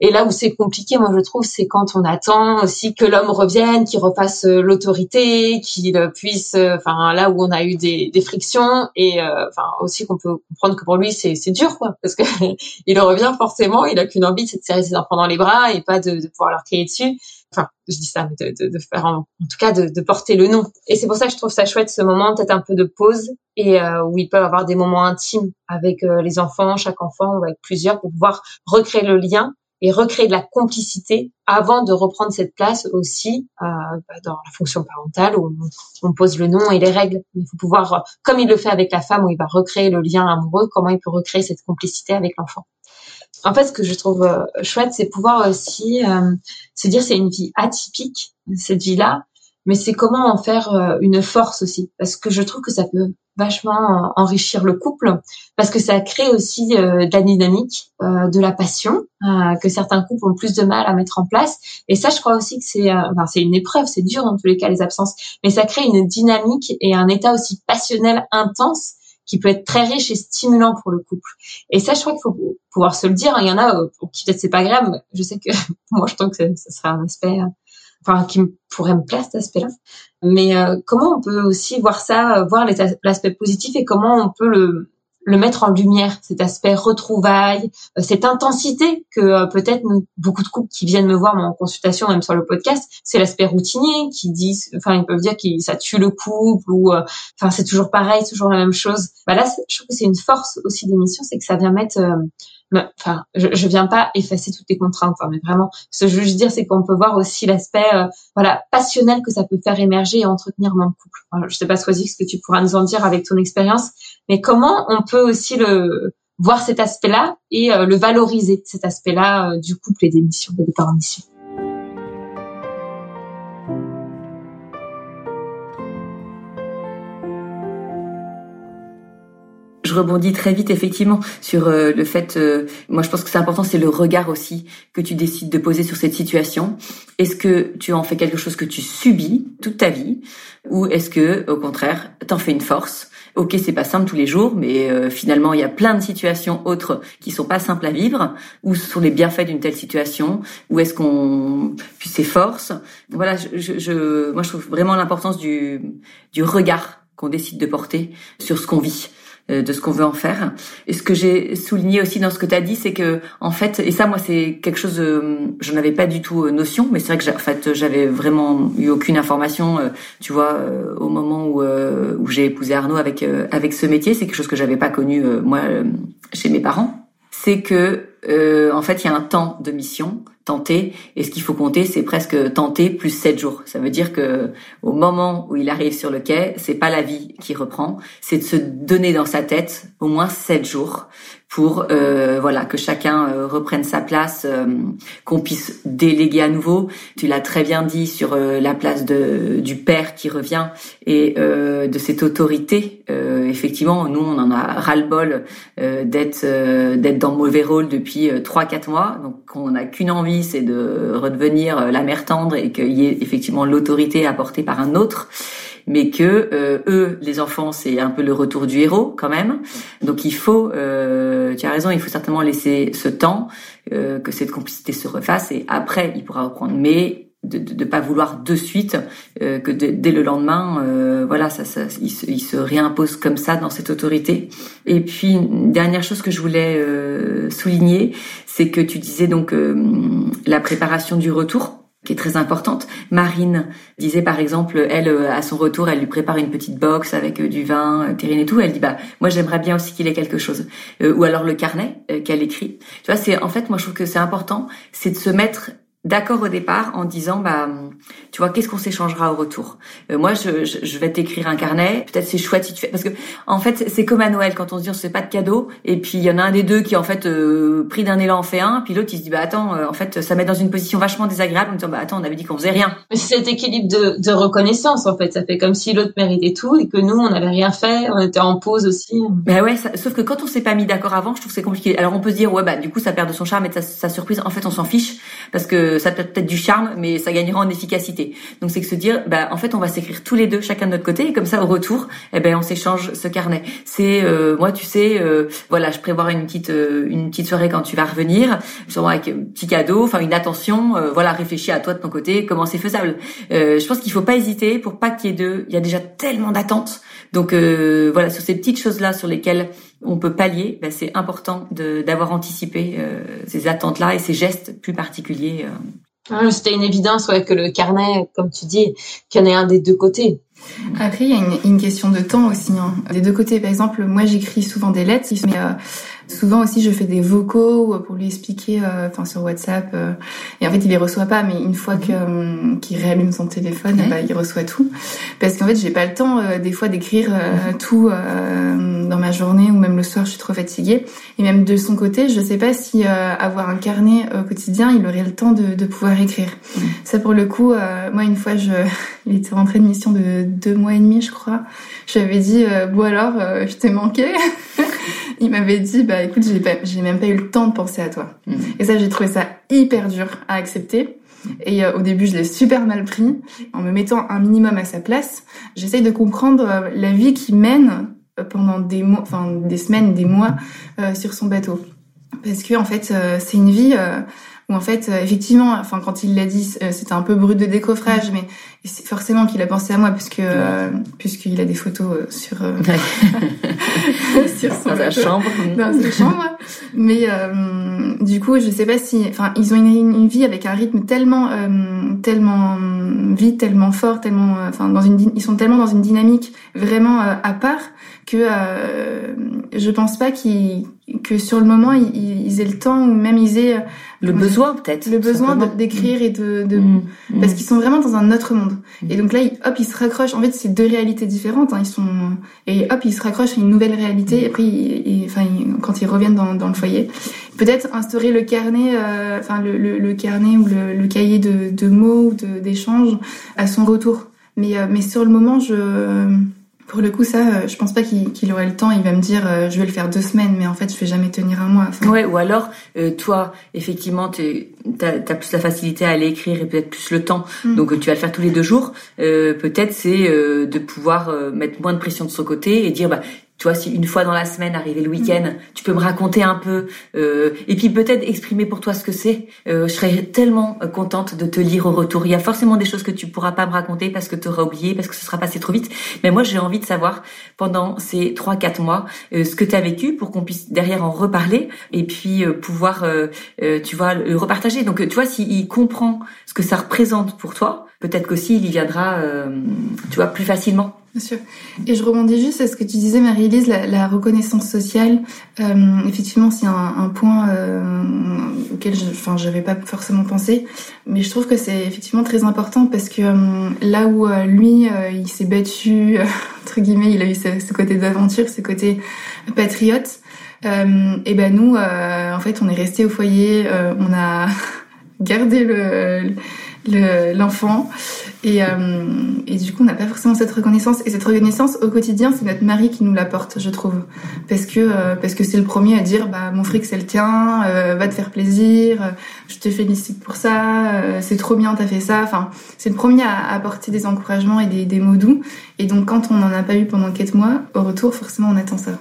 Et là où c'est compliqué, moi je trouve, c'est quand on attend aussi que l'homme revienne, qu'il repasse euh, l'autorité, qu'il puisse, euh, enfin là où on a eu des, des frictions, et euh, enfin aussi qu'on peut comprendre que pour lui c'est c'est dur quoi, parce que il revient forcément, il a qu'une envie, c'est de serrer ses enfants dans les bras et pas de, de pouvoir leur crier dessus. Enfin, je dis ça, mais de, de, de faire en, tout cas de, de porter le nom. Et c'est pour ça que je trouve ça chouette ce moment, peut-être un peu de pause et où ils peuvent avoir des moments intimes avec les enfants, chaque enfant ou avec plusieurs pour pouvoir recréer le lien et recréer de la complicité avant de reprendre cette place aussi euh, bah, dans la fonction parentale où on, pose le nom et les règles. Il faut pouvoir, comme il le fait avec la femme où il va recréer le lien amoureux, comment il peut recréer cette complicité avec l'enfant. En fait, ce que je trouve euh, chouette, c'est pouvoir aussi euh, se dire c'est une vie atypique cette vie-là, mais c'est comment en faire euh, une force aussi, parce que je trouve que ça peut vachement enrichir le couple, parce que ça crée aussi euh, de la dynamique, euh, de la passion, que certains couples ont plus de mal à mettre en place. Et ça, je crois aussi que c'est, enfin, c'est une épreuve, c'est dur dans tous les cas les absences, mais ça crée une dynamique et un état aussi passionnel intense qui peut être très riche et stimulant pour le couple. Et ça, je crois qu'il faut pouvoir se le dire. Il y en a pour qui peut-être c'est pas grave. Je sais que moi, je trouve que ça serait un aspect enfin qui pourrait me plaire cet aspect-là. Mais euh, comment on peut aussi voir ça, euh, voir l'aspect positif et comment on peut le le mettre en lumière, cet aspect retrouvailles, euh, cette intensité que peut-être beaucoup de couples qui viennent me voir en consultation, même sur le podcast, c'est l'aspect routinier qui disent, enfin ils peuvent dire que ça tue le couple ou, enfin c'est toujours pareil, toujours la même chose. Bah là, je trouve que c'est une force aussi d'émission, c'est que ça vient mettre enfin, je, je viens pas effacer toutes les contraintes, hein, mais vraiment, ce que je veux juste dire, c'est qu'on peut voir aussi l'aspect, euh, voilà, passionnel que ça peut faire émerger et entretenir dans le couple. Voilà, je sais pas, Swazik, ce que tu pourras nous en dire avec ton expérience, mais comment on peut aussi le voir cet aspect-là et euh, le valoriser, cet aspect-là euh, du couple et des missions, des départs en je rebondis très vite effectivement sur euh, le fait, euh, moi je pense que c'est important, c'est le regard aussi que tu décides de poser sur cette situation. Est-ce que tu en fais quelque chose que tu subis toute ta vie ou est-ce que au contraire t'en fais une force? Ok, c'est pas simple tous les jours, mais euh, finalement il y a plein de situations autres qui sont pas simples à vivre. Ou sont les bienfaits d'une telle situation Ou est-ce qu'on puis s'efforce Voilà, je, je, moi je trouve vraiment l'importance du du regard qu'on décide de porter sur ce qu'on vit. Euh, de ce qu'on veut en faire. Et ce que j'ai souligné aussi dans ce que tu as dit, c'est que en fait, et ça moi c'est quelque chose, euh, je n'avais pas du tout euh, notion, mais c'est vrai que en fait j'avais vraiment eu aucune information, tu vois, au moment où où j'ai épousé Arnaud avec avec ce métier, c'est quelque chose que j'avais pas connu moi chez mes parents. C'est que en fait il y a un temps de mission tenter. Et ce qu'il faut compter, c'est presque tenter plus 7 jours. Ça veut dire que au moment où il arrive sur le quai, c'est pas la vie qui reprend, c'est de se donner dans sa tête au moins 7 jours pour euh, voilà que chacun euh, reprenne sa place, euh, qu'on puisse déléguer à nouveau. Tu l'as très bien dit sur la place de, du père qui revient et de cette autorité. effectivement, nous on en a ras le bol d'être d'être dans le mauvais rôle depuis trois quatre mois, donc on n'a qu'une envie, c'est de redevenir la mère tendre et qu'il y ait effectivement l'autorité apportée par un autre mais que euh, eux, les enfants, c'est un peu le retour du héros quand même. Donc il faut, euh, tu as raison, il faut certainement laisser ce temps euh, que cette complicité se refasse et après il pourra reprendre. Mais de ne pas vouloir de suite euh, que dès le lendemain, euh, voilà, ça, ça il, se, il, se, réimpose comme ça dans cette autorité. Et puis une dernière chose que je voulais euh, souligner, c'est que tu disais donc la préparation du retour qui est très importante. Marine disait par exemple, elle à son retour, elle lui prépare une petite box avec du vin, terrine et tout. Elle dit bah moi j'aimerais bien aussi qu'il ait quelque chose. ou alors le carnet qu'elle écrit. Tu vois, c'est en fait moi je trouve que c'est important, c'est de se mettre d'accord au départ en disant bah tu vois qu'est-ce qu'on s'échangera au retour? Euh, moi je, je, vais t'écrire un carnet. Peut-être c'est chouette si tu fais parce que en fait c'est comme à Noël quand on se dit on se fait pas de cadeau et puis il y en a un des deux qui en fait euh, pris d'un élan en fait un puis l'autre il se dit bah attends euh, en fait ça met dans une position vachement désagréable en disant bah attends on avait dit qu'on faisait rien. Mais c'est cet équilibre de, de reconnaissance en fait. Ça fait comme si l'autre méritait tout et que nous on n'avait rien fait on était en pause aussi. Bah ouais sauf que quand on s'est pas mis d'accord avant je trouve c'est compliqué. Alors on peut se dire ouais bah du coup ça perd de son charme et de sa, sa surprise. En fait on s'en fiche parce que ça peut être du charme, mais ça gagnera en efficacité. Donc c'est que se dire, bah en fait on va s'écrire tous les deux chacun de notre côté et comme ça au retour, eh ben on s'échange ce carnet. C'est euh, moi tu sais, euh, voilà, je prévois une petite euh, une petite soirée quand tu vas revenir, sûrement avec un petit cadeau, enfin une attention, voilà, réfléchis à toi de ton côté, comment c'est faisable. je pense qu'il faut pas hésiter pour pas qu'il y ait deux. Il y a déjà tellement d'attentes. Donc voilà, sur ces petites choses là sur lesquelles on peut pallier, ben, c'est important d'avoir anticipé euh, ces attentes-là et ces gestes plus particuliers. Euh. C'était une évidence ouais, que le carnet, comme tu dis, qu'il y en ait un des deux côtés. Après, il y a une, question de temps aussi. Hein. Des deux côtés, par exemple, moi j'écris souvent des lettres, mais euh, souvent aussi je fais des vocaux pour lui expliquer, enfin sur WhatsApp. et en fait, il les reçoit pas, mais une fois que qu'il réallume son téléphone, bah, il reçoit tout. Parce qu'en fait, j'ai pas le temps des fois d'écrire tout dans ma journée ou même le soir je suis trop fatiguée. Et même de son côté, je sais pas si euh, avoir un carnet au quotidien, il aurait le temps de, de pouvoir écrire. Ça pour le coup, euh, moi une fois, je, il était rentré de mission de deux mois et demi, je crois. Je lui avais dit bon alors, je t'ai manqué. Il m'avait dit bah écoute, j'ai pas, j'ai même pas eu le temps de penser à toi. Mm. Et ça, j'ai trouvé ça hyper dur à accepter. Et euh, au début, je l'ai super mal pris. En me mettant un minimum à sa place, j'essaye de comprendre euh, la vie qu'il mène euh, pendant des mois, enfin des semaines, des mois sur son bateau. Parce que en fait, c'est une vie où en fait, effectivement, enfin quand il l'a dit, c'était un peu brut de décoffrage, mais c'est forcément qu'il a pensé à moi puisque puisqu'il a des photos sur sur son dans sa chambre, dans sa chambre. Mais euh, du coup, je sais pas si, enfin, ils ont une, une vie avec un rythme tellement, euh, tellement vite, tellement fort, tellement, euh, enfin, dans une, ils sont tellement dans une dynamique vraiment à part que je pense pas qu'ils, que sur le moment ils, ils, aient le temps ou même ils aient le besoin peut-être, le besoin d'écrire et de, de. Mmh. parce qu'ils sont vraiment dans un autre monde. Et donc là, hop, ils se raccrochent. En fait, c'est deux réalités différentes. Hein. Ils sont et hop, ils se raccrochent à une nouvelle réalité. Et après, enfin, quand ils reviennent dans, dans le foyer. Peut-être instaurer le carnet, euh, enfin le, le, le, carnet ou le, le cahier de, de mots ou d'échanges à son retour. Mais, euh, mais sur le moment, je, pour le coup, ça, euh, je pense pas qu'il aurait le temps. Il va me dire, je vais le faire deux semaines, mais en fait, je vais jamais tenir un mois. Ouais, ou alors, toi, effectivement, tu as, as, plus la facilité à aller écrire et peut-être plus le temps. Mm. Donc, tu vas le faire tous les deux jours. peut-être c'est de pouvoir mettre moins de pression de son côté et dire, bah, tu vois, si une fois dans la semaine, arrivé le week-end, mm. tu peux me raconter un peu, euh, et puis peut-être exprimer pour toi ce que c'est. Euh, je serais tellement euh, contente de te lire au retour. Il y a forcément des choses que tu pourras pas me raconter parce que tu auras oublié, parce que ce sera passé trop vite. Mais moi, j'ai envie de savoir pendant ces trois, quatre mois euh, ce que tu as vécu pour qu'on puisse derrière en reparler et puis euh, pouvoir, tu vois, le repartager. Donc, tu vois, s'il comprend ce que ça représente pour toi, peut-être qu'aussi il y viendra, tu vois, plus facilement. Et je rebondis juste à ce que tu disais, Marie-Élise, la, reconnaissance sociale. Euh, effectivement, c'est un, point euh, auquel je enfin, j'avais pas forcément pensé, mais je trouve que c'est effectivement très important parce que euh, là où euh, lui, euh, il s'est battu, entre guillemets, il a eu ce, côté d'aventure, ce côté patriote. et ben nous, en fait, on est resté au foyer, on a gardé le l'enfant. et, euh, et du coup, on n'a pas forcément cette reconnaissance. Et cette reconnaissance au quotidien, c'est notre mari qui nous l'apporte, je trouve, parce que euh, parce que c'est le premier à dire, bah mon fric c'est le tien, euh, va te faire plaisir, je te félicite pour ça, c'est trop bien, t'as fait ça. Enfin, c'est le premier à apporter des encouragements et des, des mots doux. Et donc, quand on n'en a pas eu pendant quatre mois, au retour, forcément, on attend ça.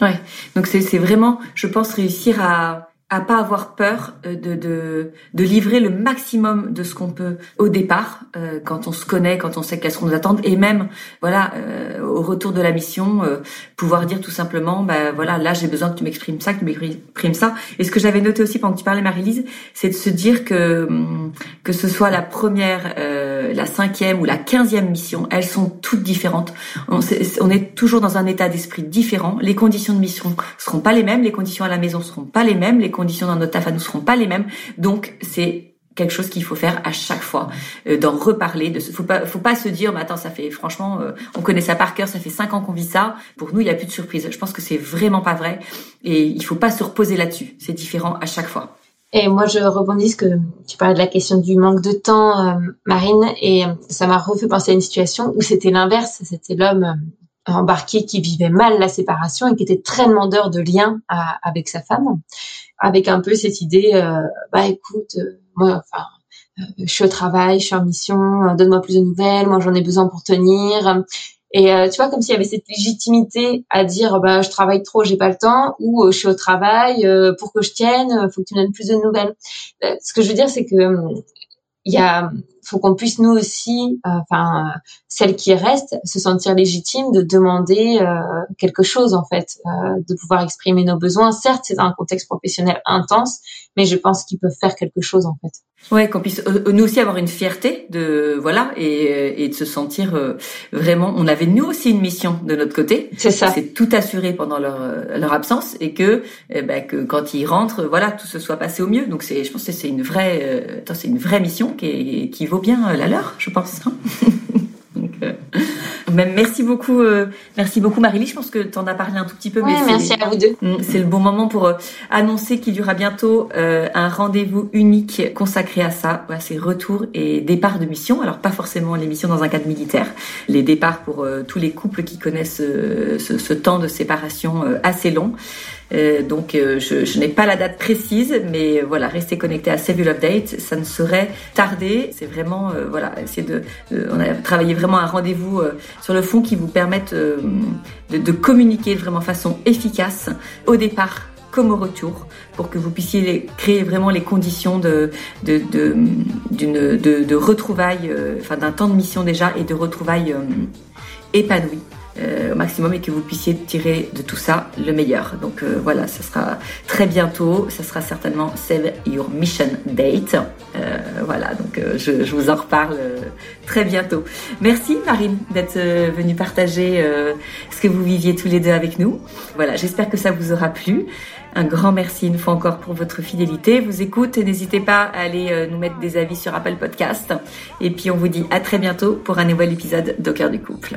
Ouais. Donc c'est vraiment, je pense, réussir à à pas avoir peur euh, de, de, de livrer le maximum de ce qu'on peut au départ, euh, quand on se connaît, quand on sait qu'est-ce qu'on nous attend, et même voilà euh, au retour de la mission, pouvoir dire tout simplement, bah voilà, là j'ai besoin que tu m'exprimes ça, que tu m'exprimes ça. Et ce que j'avais noté aussi pendant que tu parlais, Marie-Lise, c'est de se dire que hum, que ce soit la première, la cinquième ou la quinzième mission, elles sont toutes différentes. On, est toujours dans un état d'esprit différent. Les conditions de mission seront pas les mêmes, les conditions à la maison seront pas les mêmes, conditions dans notre taf à nous seront pas les mêmes. Donc c'est quelque chose qu'il faut faire à chaque fois, euh, d'en reparler. De, pas, faut pas se dire, mais attends, ça fait franchement, euh, on connaît ça par cœur, ça fait cinq ans qu'on vit ça. Pour nous, il y a plus de surprise. Je pense que c'est vraiment pas vrai, et il faut pas se reposer là-dessus. C'est différent à chaque fois. Et moi, je rebondis ce que tu parlais de la question du manque de temps, euh, Marine, et ça m'a refait penser à une situation où c'était l'inverse. C'était l'homme embarqué qui vivait mal la séparation et qui était très demandeur de liens avec sa femme avec un peu cette idée, euh, bah écoute, euh, moi, enfin, euh, je suis au travail, je suis en mission, donne-moi plus de nouvelles, moi j'en ai besoin pour tenir. Et tu vois, comme s'il y avait cette légitimité à dire, bah je travaille trop, j'ai pas le temps, ou je suis au travail, pour que je tienne, faut que tu me donnes plus de nouvelles. ce que je veux dire, c'est que il y a faut qu'on puisse nous aussi, euh, enfin celles qui restent, se sentir légitimes de demander euh, quelque chose en fait, euh, de pouvoir exprimer nos besoins. Certes, c'est un contexte professionnel intense, mais je pense qu'ils peuvent faire quelque chose en fait. Ouais, qu'on puisse nous aussi avoir une fierté de voilà et, et de se sentir vraiment. On avait nous aussi une mission de notre côté. C'est ça. C'est tout assurer pendant leur leur absence et que eh ben, que quand ils rentrent, voilà, tout se soit passé au mieux. Donc c'est, je pense que c'est une vraie, c'est une vraie mission qui qui vaut bien la leur, je pense. Hein. Donc, même merci beaucoup, euh, merci beaucoup Marie-Lie. Je pense que tu en as parlé un tout petit peu, mais merci à vous deux. Mm, c'est le bon moment pour euh, annoncer qu'il y aura bientôt euh, un rendez-vous unique consacré à ça, à ces retours et départs de mission. Alors pas forcément les missions dans un cadre militaire, les départs pour tous les couples qui connaissent ce, ce, temps de séparation assez long. Euh, donc euh, je, je n'ai pas la date précise, mais euh, voilà, restez connectés à Save Update, ça ne saurait tarder. C'est vraiment voilà, essayer de, on a travaillé vraiment un rendez-vous sur le fond qui vous permette de, de communiquer vraiment façon efficace au départ comme au retour, pour que vous puissiez créer vraiment les conditions de, de, de, de, retrouvailles, enfin d'un temps de mission déjà et de retrouvailles épanouies. Euh, au maximum et que vous puissiez tirer de tout ça le meilleur. Donc euh, voilà, ce sera très bientôt. Ça sera certainement Save Your Mission Date. Euh, voilà, donc je, je, vous en reparle très bientôt. Merci Marine d'être venue partager ce que vous viviez tous les deux avec nous. Voilà, j'espère que ça vous aura plu. Un grand merci une fois encore pour votre fidélité. Vous écoute, n'hésitez pas à aller nous mettre des avis sur Apple Podcast. Et puis on vous dit à très bientôt pour un nouvel épisode d'Au du couple.